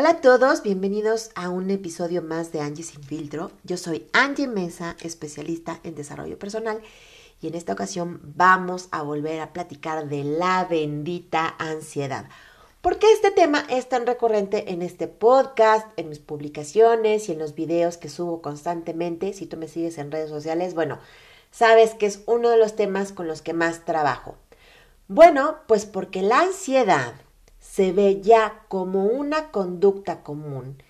Hola a todos, bienvenidos a un episodio más de Angie Sin Filtro. Yo soy Angie Mesa, especialista en desarrollo personal y en esta ocasión vamos a volver a platicar de la bendita ansiedad. ¿Por qué este tema es tan recurrente en este podcast, en mis publicaciones y en los videos que subo constantemente? Si tú me sigues en redes sociales, bueno, sabes que es uno de los temas con los que más trabajo. Bueno, pues porque la ansiedad se ve ya como una conducta común,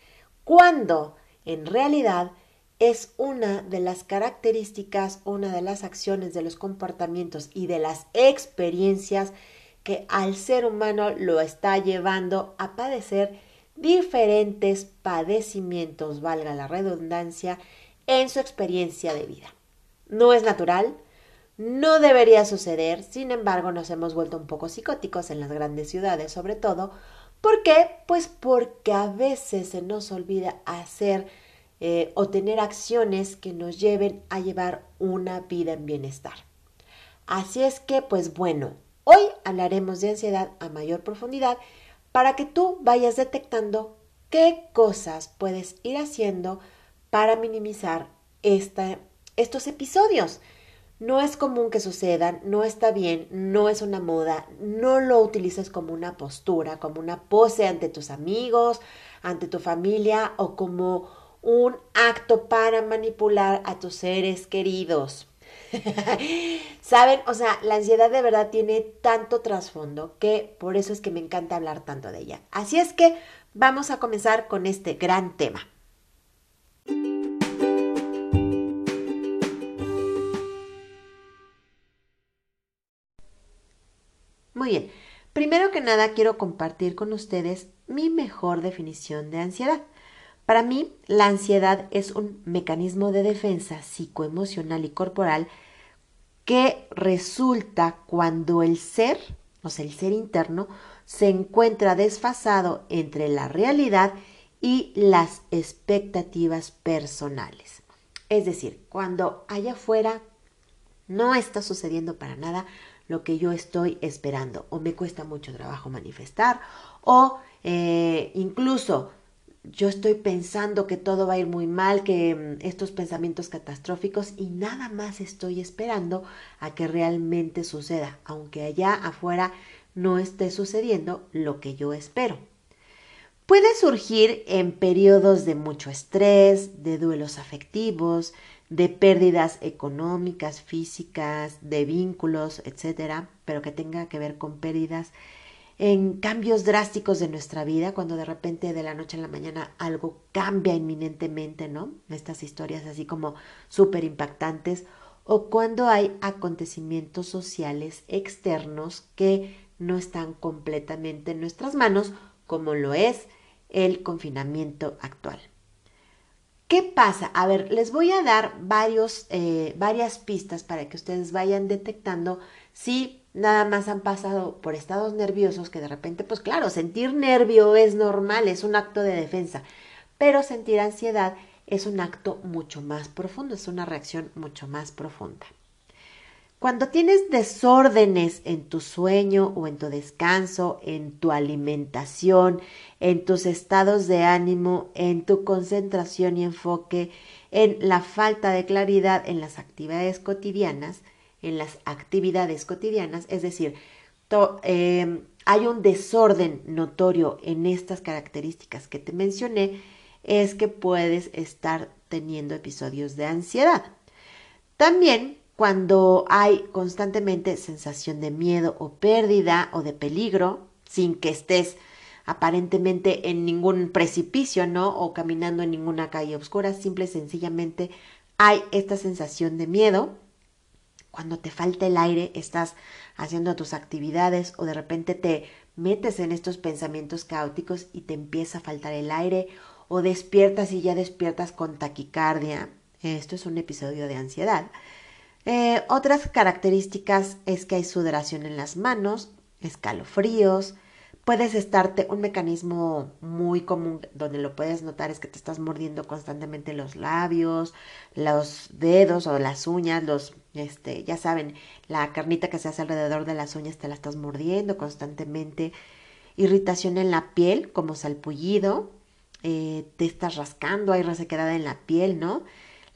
cuando en realidad es una de las características, una de las acciones, de los comportamientos y de las experiencias que al ser humano lo está llevando a padecer diferentes padecimientos, valga la redundancia, en su experiencia de vida. No es natural, no debería suceder, sin embargo nos hemos vuelto un poco psicóticos en las grandes ciudades sobre todo. ¿Por qué? Pues porque a veces se nos olvida hacer eh, o tener acciones que nos lleven a llevar una vida en bienestar. Así es que, pues bueno, hoy hablaremos de ansiedad a mayor profundidad para que tú vayas detectando qué cosas puedes ir haciendo para minimizar estos episodios. No es común que sucedan, no está bien, no es una moda, no lo utilices como una postura, como una pose ante tus amigos, ante tu familia o como un acto para manipular a tus seres queridos. ¿Saben? O sea, la ansiedad de verdad tiene tanto trasfondo que por eso es que me encanta hablar tanto de ella. Así es que vamos a comenzar con este gran tema. Muy bien, primero que nada quiero compartir con ustedes mi mejor definición de ansiedad. Para mí, la ansiedad es un mecanismo de defensa psicoemocional y corporal que resulta cuando el ser, o sea, el ser interno, se encuentra desfasado entre la realidad y las expectativas personales. Es decir, cuando allá afuera no está sucediendo para nada lo que yo estoy esperando o me cuesta mucho trabajo manifestar o eh, incluso yo estoy pensando que todo va a ir muy mal, que mm, estos pensamientos catastróficos y nada más estoy esperando a que realmente suceda, aunque allá afuera no esté sucediendo lo que yo espero. Puede surgir en periodos de mucho estrés, de duelos afectivos, de pérdidas económicas, físicas, de vínculos, etcétera, pero que tenga que ver con pérdidas en cambios drásticos de nuestra vida, cuando de repente de la noche a la mañana algo cambia inminentemente, ¿no? Estas historias así como súper impactantes, o cuando hay acontecimientos sociales externos que no están completamente en nuestras manos, como lo es el confinamiento actual. ¿Qué pasa? A ver, les voy a dar varios, eh, varias pistas para que ustedes vayan detectando si nada más han pasado por estados nerviosos que de repente, pues claro, sentir nervio es normal, es un acto de defensa, pero sentir ansiedad es un acto mucho más profundo, es una reacción mucho más profunda. Cuando tienes desórdenes en tu sueño o en tu descanso, en tu alimentación, en tus estados de ánimo, en tu concentración y enfoque, en la falta de claridad en las actividades cotidianas, en las actividades cotidianas, es decir, em, hay un desorden notorio en estas características que te mencioné, es que puedes estar teniendo episodios de ansiedad. También cuando hay constantemente sensación de miedo o pérdida o de peligro, sin que estés aparentemente en ningún precipicio, ¿no? O caminando en ninguna calle oscura, simple y sencillamente hay esta sensación de miedo. Cuando te falta el aire, estás haciendo tus actividades o de repente te metes en estos pensamientos caóticos y te empieza a faltar el aire o despiertas y ya despiertas con taquicardia. Esto es un episodio de ansiedad. Eh, otras características es que hay sudoración en las manos, escalofríos, puedes estarte, un mecanismo muy común donde lo puedes notar es que te estás mordiendo constantemente los labios, los dedos o las uñas, los, este, ya saben, la carnita que se hace alrededor de las uñas te la estás mordiendo constantemente, irritación en la piel como salpullido, eh, te estás rascando, hay resequedad en la piel, ¿no?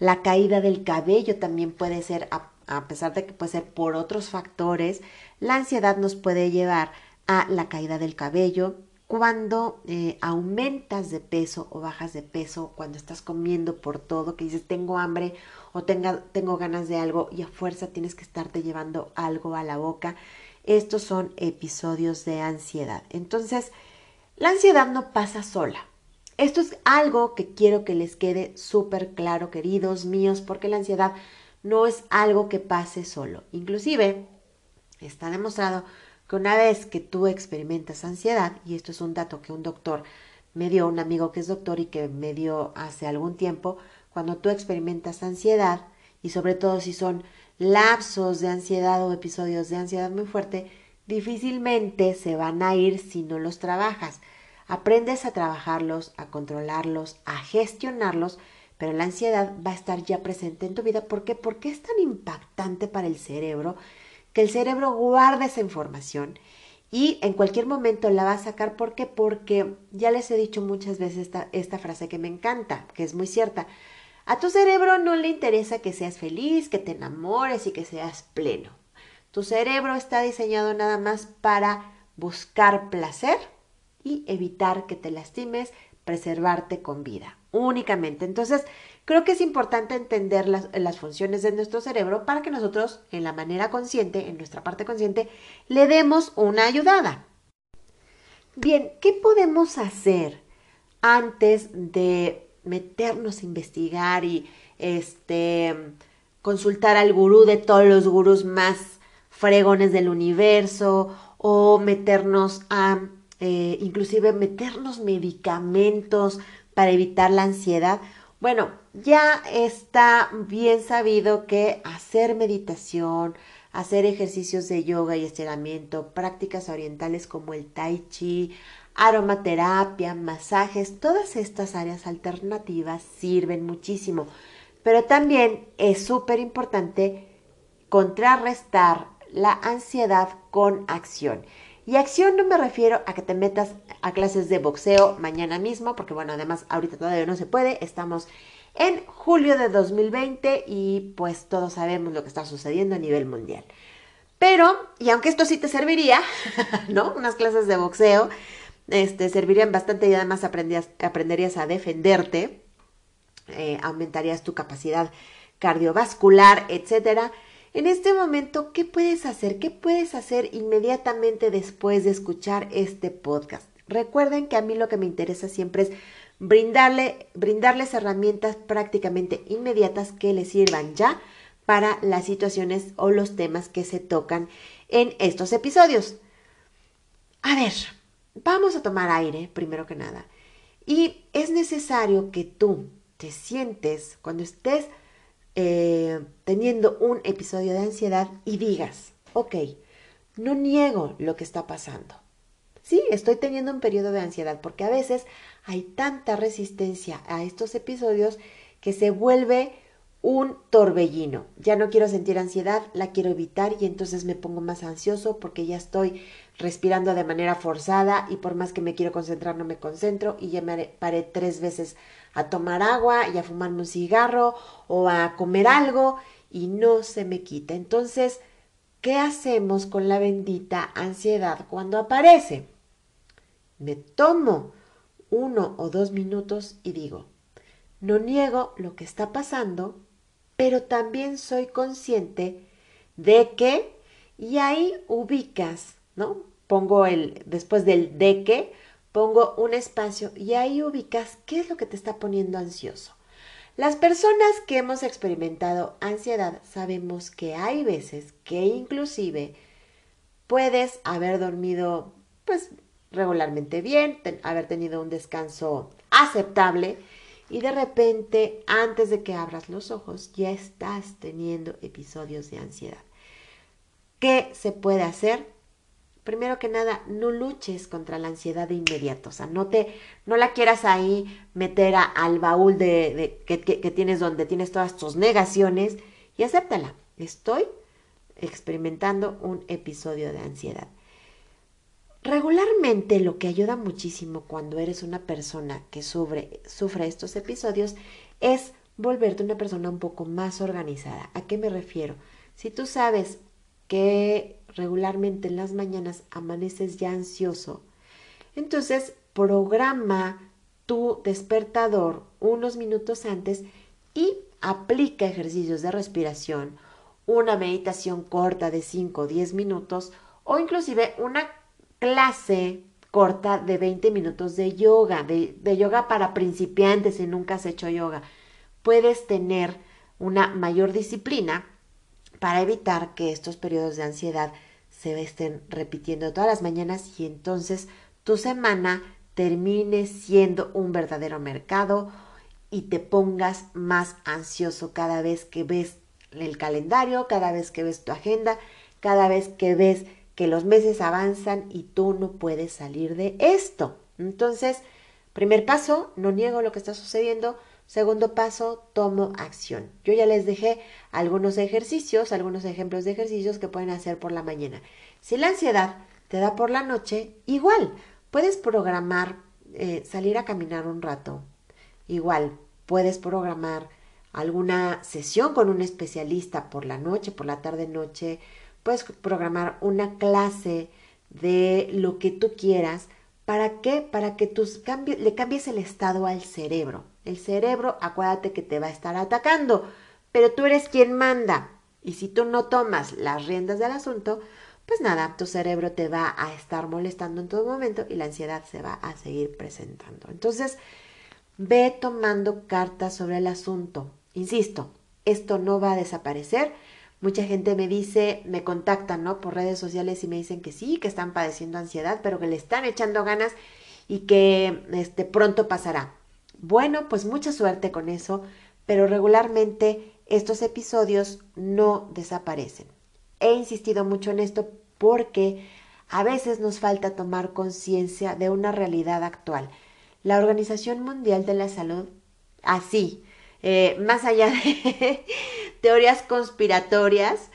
La caída del cabello también puede ser, a, pesar de que puede ser por otros factores, la ansiedad nos puede llevar a la caída del cabello, cuando eh, aumentas de peso o bajas de peso, cuando estás comiendo por todo, que dices tengo hambre o tenga, tengo ganas de algo y a fuerza tienes que estarte llevando algo a la boca. Estos son episodios de ansiedad. Entonces, la ansiedad no pasa sola. Esto es algo que quiero que les quede súper claro, queridos míos, porque la ansiedad no es algo que pase solo. Inclusive, está demostrado que una vez que tú experimentas ansiedad, y esto es un dato que un doctor me dio, un amigo que es doctor y que me dio hace algún tiempo, cuando tú experimentas ansiedad, y sobre todo si son lapsos de ansiedad o episodios de ansiedad muy fuerte, difícilmente se van a ir si no los trabajas. Aprendes a trabajarlos, a controlarlos, a gestionarlos, pero la ansiedad va a estar ya presente en tu vida. ¿Por qué? Porque es tan impactante para el cerebro que el cerebro guarda esa información y en cualquier momento la va a sacar. ¿Por qué? Porque ya les he dicho muchas veces esta, esta frase que me encanta, que es muy cierta. A tu cerebro no le interesa que seas feliz, que te enamores y que seas pleno. Tu cerebro está diseñado nada más para buscar placer y evitar que te lastimes, preservarte con vida, únicamente. Entonces, creo que es importante entender las, funciones de nuestro cerebro para que nosotros, en la manera consciente, en nuestra parte consciente, le demos una ayudada. Bien, ¿qué podemos hacer antes de meternos a investigar y este consultar al gurú de todos los gurús más fregones del universo o meternos a eh, inclusive meternos medicamentos para evitar la ansiedad. Bueno, ya está bien sabido que hacer meditación, hacer ejercicios de yoga y estiramiento, prácticas orientales como el tai chi, aromaterapia, masajes, todas estas áreas alternativas sirven muchísimo. Pero también es súper importante contrarrestar la ansiedad con acción. Y acción no me refiero a que te metas a clases de boxeo mañana mismo, porque bueno, además ahorita todavía no se puede, estamos en julio de 2020 y pues todos sabemos lo que está sucediendo a nivel mundial. Pero, y aunque esto sí te serviría, ¿no? Unas clases de boxeo, este, servirían bastante y además aprenderías a defenderte, eh, aumentarías tu capacidad cardiovascular, etcétera. En este momento, ¿qué puedes hacer? ¿Qué puedes hacer inmediatamente después de escuchar este podcast? Recuerden que a mí lo que me interesa siempre es brindarle, brindarles herramientas prácticamente inmediatas que les sirvan ya para las situaciones o los temas que se tocan en estos episodios. A ver, vamos a tomar aire primero que nada. Y es necesario que tú te sientes cuando estés eh, teniendo un episodio de ansiedad y digas, ok, no niego lo que está pasando. Sí, estoy teniendo un periodo de ansiedad porque a veces hay tanta resistencia a estos episodios que se vuelve un torbellino. Ya no quiero sentir ansiedad, la quiero evitar y entonces me pongo más ansioso porque ya estoy respirando de manera forzada y por más que me quiero concentrar no me concentro y ya me paré tres veces a tomar agua y a fumarme un cigarro o a comer algo y no se me quita. Entonces, ¿qué hacemos con la bendita ansiedad cuando aparece? Me tomo uno o dos minutos y digo, no niego lo que está pasando, pero también soy consciente de que, y ahí ubicas, ¿no? Pongo el, después del de que, pongo un espacio y ahí ubicas qué es lo que te está poniendo ansioso. Las personas que hemos experimentado ansiedad sabemos que hay veces que inclusive puedes haber dormido pues regularmente bien, haber tenido un descanso aceptable y de repente antes de que abras los ojos ya estás teniendo episodios de ansiedad. ¿Qué se puede hacer? Primero que nada, no luches contra la ansiedad de inmediato. O sea, no te, no la quieras ahí meter al baúl de, que, que, tienes donde tienes todas tus negaciones y acéptala. Estoy experimentando un episodio de ansiedad. Regularmente lo que ayuda muchísimo cuando eres una persona que sufre, sufre estos episodios es volverte una persona un poco más organizada. ¿A qué me refiero? Si tú sabes que regularmente en las mañanas amaneces ya ansioso, entonces programa tu despertador unos minutos antes y aplica ejercicios de respiración, una meditación corta de 5 o 10 minutos o inclusive una clase corta de 20 minutos de yoga, de, yoga para principiantes si nunca has hecho yoga. Puedes tener una mayor disciplina para evitar que estos periodos de ansiedad se estén repitiendo todas las mañanas y entonces tu semana termine siendo un verdadero mercado y te pongas más ansioso cada vez que ves el calendario, cada vez que ves tu agenda, cada vez que ves que los meses avanzan y tú no puedes salir de esto. Entonces, primer paso, no niego lo que está sucediendo, Segundo paso, tomo acción. Yo ya les dejé algunos ejercicios, algunos ejemplos de ejercicios que pueden hacer por la mañana. Si la ansiedad te da por la noche, igual, puedes programar eh, salir a caminar un rato. Igual, puedes programar alguna sesión con un especialista por la noche, por la tarde-noche. Puedes programar una clase de lo que tú quieras. ¿Para qué? Para que tus le cambies el estado al cerebro. El cerebro, acuérdate que te va a estar atacando, pero tú eres quien manda. Y si tú no tomas las riendas del asunto, pues nada, tu cerebro te va a estar molestando en todo momento y la ansiedad se va a seguir presentando. Entonces, ve tomando cartas sobre el asunto. Insisto, esto no va a desaparecer. Mucha gente me dice, me contactan, ¿no? Por redes sociales y me dicen que sí, que están padeciendo ansiedad, pero que le están echando ganas y que este, pronto pasará. Bueno, pues mucha suerte con eso, pero regularmente estos episodios no desaparecen. He insistido mucho en esto porque a veces nos falta tomar conciencia de una realidad actual. La Organización Mundial de la Salud, así, eh, más allá de teorías conspiratorias,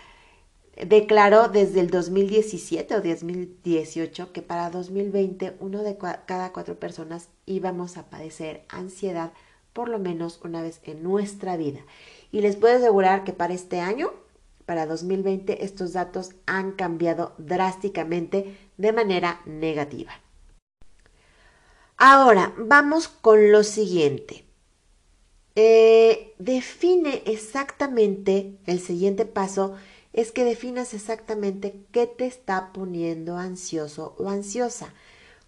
declaró desde el 2017 o 2018 que para 2020 uno de cada cuatro personas íbamos a padecer ansiedad por lo menos una vez en nuestra vida. Y les puedo asegurar que para este año, para 2020, estos datos han cambiado drásticamente de manera negativa. Ahora, vamos con lo siguiente. Eh, define exactamente el siguiente paso es que definas exactamente qué te está poniendo ansioso o ansiosa.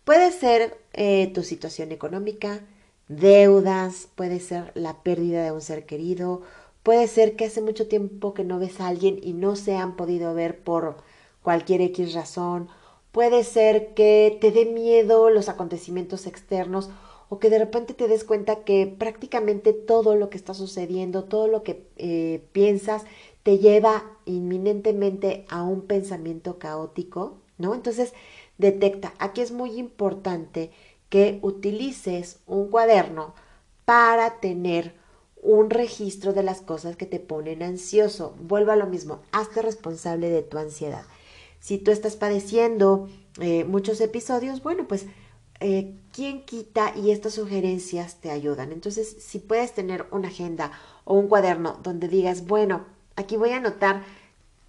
Puede ser eh, tu situación económica, deudas, puede ser la pérdida de un ser querido, puede ser que hace mucho tiempo que no ves a alguien y no se han podido ver por cualquier X razón, puede ser que te dé miedo los acontecimientos externos o que de repente te des cuenta que prácticamente todo lo que está sucediendo, todo lo que eh, piensas, te lleva inminentemente a un pensamiento caótico, ¿no? Entonces, detecta, aquí es muy importante que utilices un cuaderno para tener un registro de las cosas que te ponen ansioso. Vuelvo a lo mismo, hazte responsable de tu ansiedad. Si tú estás padeciendo eh, muchos episodios, bueno, pues eh, ¿quién quita y estas sugerencias te ayudan? Entonces, si puedes tener una agenda o un cuaderno donde digas, bueno, aquí voy a anotar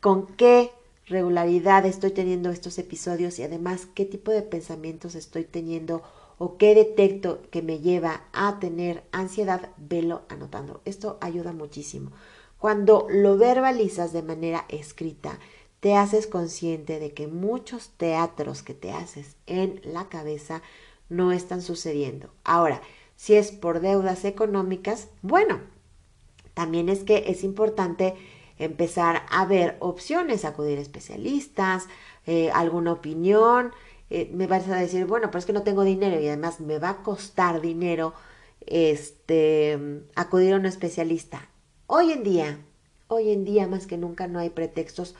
con qué regularidad estoy teniendo estos episodios y además qué tipo de pensamientos estoy teniendo o qué detecto que me lleva a tener ansiedad, velo anotando. Esto ayuda muchísimo. Cuando lo verbalizas de manera escrita, te haces consciente de que muchos teatros que te haces en la cabeza no están sucediendo. Ahora, si es por deudas económicas, bueno, también es que es importante empezar a ver opciones, acudir a especialistas, eh, alguna opinión. Eh, me vas a decir, bueno, pero es que no tengo dinero y además me va a costar dinero este, acudir a un especialista. Hoy en día, hoy en día más que nunca no hay pretextos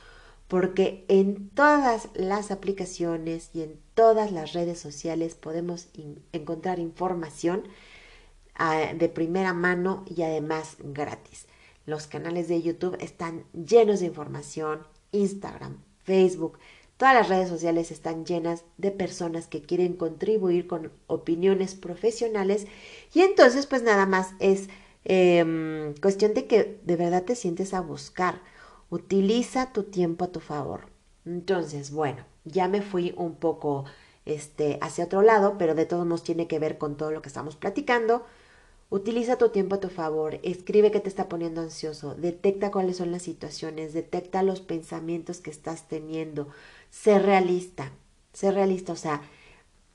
porque en todas las aplicaciones y en todas las redes sociales podemos encontrar información ah, de primera mano y además gratis. Los canales de YouTube están llenos de información, Instagram, Facebook, Todas las redes sociales están llenas de personas que quieren contribuir con opiniones profesionales y entonces pues nada más es em, cuestión de que de verdad te sientes a buscar. Utiliza tu tiempo a tu favor. Entonces, bueno, ya me fui un poco este, hacia otro lado, pero de todos modos tiene que ver con todo lo que estamos platicando. Utiliza tu tiempo a tu favor, escribe qué te está poniendo ansioso, detecta cuáles son las situaciones, detecta los pensamientos que estás teniendo, sé realista, sé realista, o sea,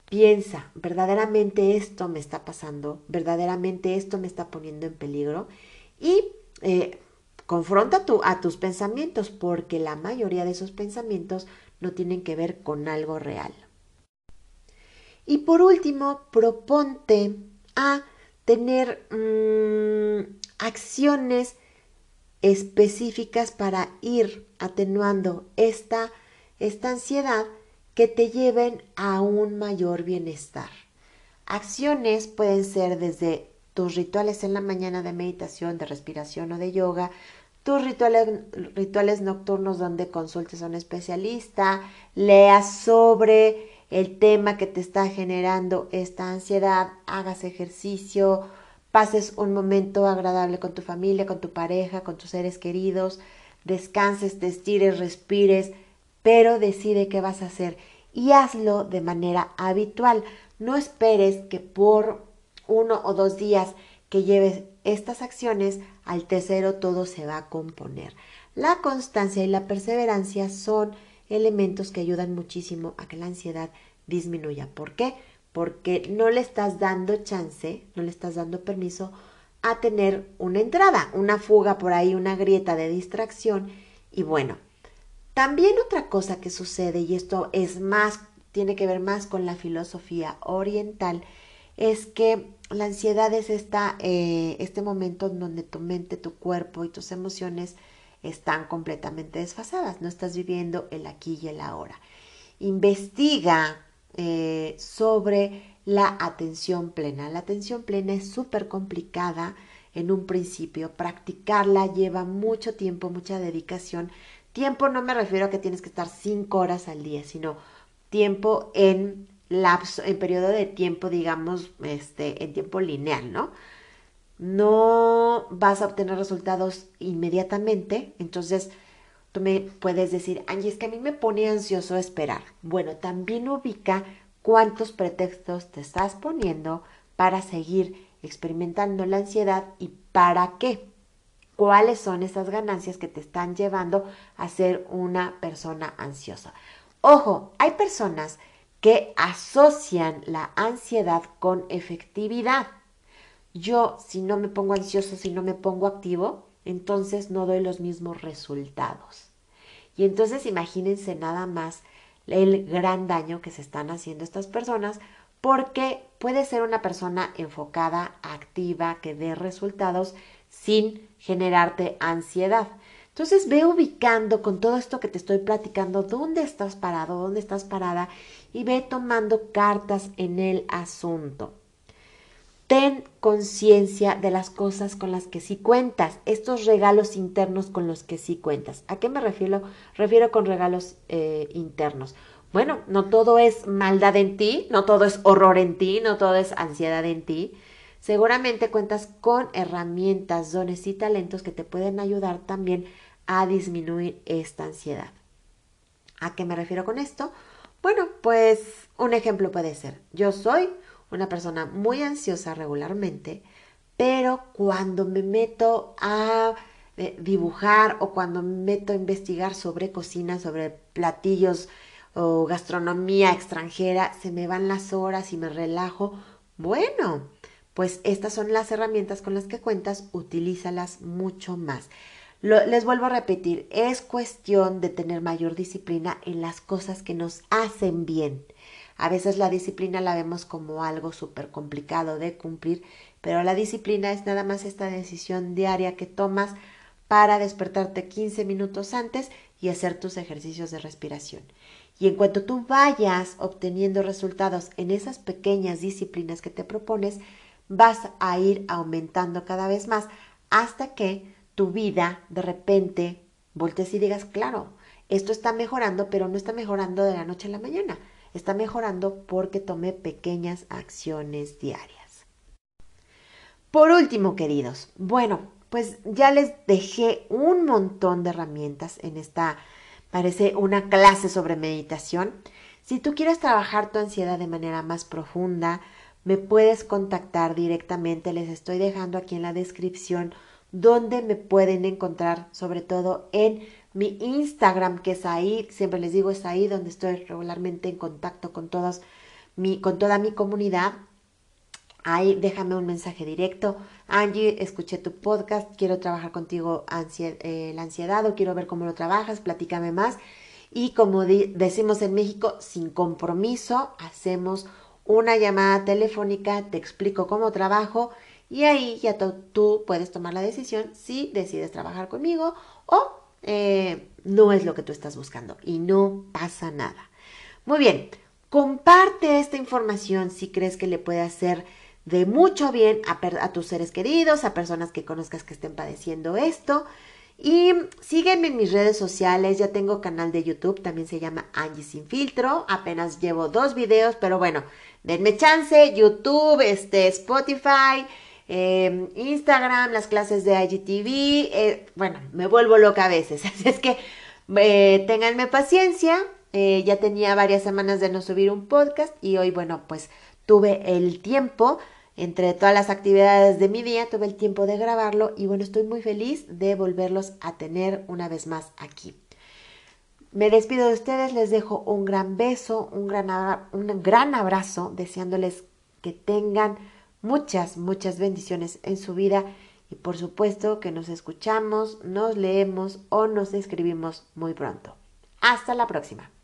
piensa, verdaderamente esto me está pasando, verdaderamente esto me está poniendo en peligro y eh, confronta tu, a tus pensamientos porque la mayoría de esos pensamientos no tienen que ver con algo real. Y por último, proponte a tener mm, acciones específicas para ir atenuando esta, esta ansiedad que te lleven a un mayor bienestar. Acciones pueden ser desde tus rituales en la mañana de meditación, de respiración o de yoga, tus rituales, nocturnos donde consultes a un especialista, leas sobre el tema que te está generando esta ansiedad, hagas ejercicio, pases un momento agradable con tu familia, con tu pareja, con tus seres queridos, descanses, te estires, respires, pero decide qué vas a hacer y hazlo de manera habitual. No esperes que por uno o dos días que lleves estas acciones, al tercero todo se va a componer. La constancia y la perseverancia son elementos que ayudan muchísimo a que la ansiedad disminuya. ¿Por qué? Porque no le estás dando chance, no le estás dando permiso a tener una entrada, una fuga por ahí, una grieta de distracción. Y bueno, también otra cosa que sucede, y esto es más, tiene que ver más con la filosofía oriental, es que la ansiedad es esta, eh, este momento en donde tu mente, tu cuerpo y tus emociones están completamente desfasadas, no estás viviendo el aquí y el ahora. Investiga eh, sobre la atención plena. La atención plena es súper complicada en un principio, practicarla lleva mucho tiempo, mucha dedicación. Tiempo no me refiero a que tienes que estar cinco horas al día, sino tiempo en en periodo de tiempo, digamos, este, en tiempo lineal, ¿no? no vas a obtener resultados inmediatamente, entonces tú me puedes decir, Angie, es que a mí me pone ansioso esperar. Bueno, también ubica cuántos pretextos te estás poniendo para seguir experimentando la ansiedad y para qué. ¿Cuáles son esas ganancias que te están llevando a ser una persona ansiosa? Ojo, hay personas que asocian la ansiedad con efectividad. Yo, si no me pongo ansioso, si no me pongo activo, entonces no doy los mismos resultados. Y entonces imagínense nada más el gran daño que se están haciendo estas personas porque puede ser una persona enfocada, activa, que dé resultados sin generarte ansiedad. Entonces ve ubicando con todo esto que te estoy platicando dónde estás parado, dónde estás parada y ve tomando cartas en el asunto. Ten conciencia de las cosas con las que sí cuentas, estos regalos internos con los que sí cuentas. ¿A qué me refiero? Refiero con regalos eh, internos. Bueno, no todo es maldad en ti, no todo es horror en ti, no todo es ansiedad en ti. Seguramente cuentas con herramientas, dones y talentos que te pueden ayudar también a disminuir esta ansiedad. ¿A qué me refiero con esto? Bueno, pues un ejemplo puede ser, yo soy una persona muy ansiosa regularmente, pero cuando me meto a eh, dibujar o cuando me meto a investigar sobre cocina, sobre platillos o gastronomía extranjera, se me van las horas y me relajo. Bueno, pues estas son las herramientas con las que cuentas, utilízalas mucho más. Les vuelvo a repetir, es cuestión de tener mayor disciplina en las cosas que nos hacen bien. A veces la disciplina la vemos como algo súper complicado de cumplir, pero la disciplina es nada más esta decisión diaria que tomas para despertarte 15 minutos antes y hacer tus ejercicios de respiración. Y en cuanto tú vayas obteniendo resultados en esas pequeñas disciplinas que te propones, vas a ir aumentando cada vez más hasta que tu vida de repente voltees y digas, claro, esto está mejorando, pero no está mejorando de la noche a la mañana. Está mejorando porque tomé pequeñas acciones diarias. Por último, queridos, bueno, pues ya les dejé un montón de herramientas en esta, parece una clase sobre meditación. Si tú quieres trabajar tu ansiedad de manera más profunda, me puedes contactar directamente. Les estoy dejando aquí en la descripción donde me pueden encontrar, sobre todo en mi Instagram, que es ahí, siempre les digo, es ahí donde estoy regularmente en contacto con, todas mi, con toda mi comunidad. Ahí déjame un mensaje directo. Angie, escuché tu podcast, quiero trabajar contigo eh, la ansiedad o quiero ver cómo lo trabajas, platícame más. Y como decimos en México, sin compromiso, hacemos una llamada telefónica, te explico cómo trabajo y ahí ya tú puedes tomar la decisión si decides trabajar conmigo o eh, no es lo que tú estás buscando y no pasa nada. Muy bien, comparte esta información si crees que le puede hacer de mucho bien a, a tus seres queridos, a personas que conozcas que estén padeciendo esto. Y sígueme en mis redes sociales, ya tengo canal de YouTube, también se llama Angie Sin Filtro, apenas llevo dos videos, pero bueno, denme chance, YouTube, este, Spotify, em, Instagram, las clases de IGTV, eh, bueno, me vuelvo loca a veces, así es que eh, ténganme paciencia, eh, ya tenía varias semanas de no subir un podcast y hoy, bueno, pues tuve el tiempo entre todas las actividades de mi día, tuve el tiempo de grabarlo y bueno, estoy muy feliz de volverlos a tener una vez más aquí. Me despido de ustedes, les dejo un gran beso, un gran, un gran abrazo, deseándoles que tengan muchas, muchas bendiciones en su vida y por supuesto que nos escuchamos, nos leemos o nos escribimos muy pronto. Hasta la próxima.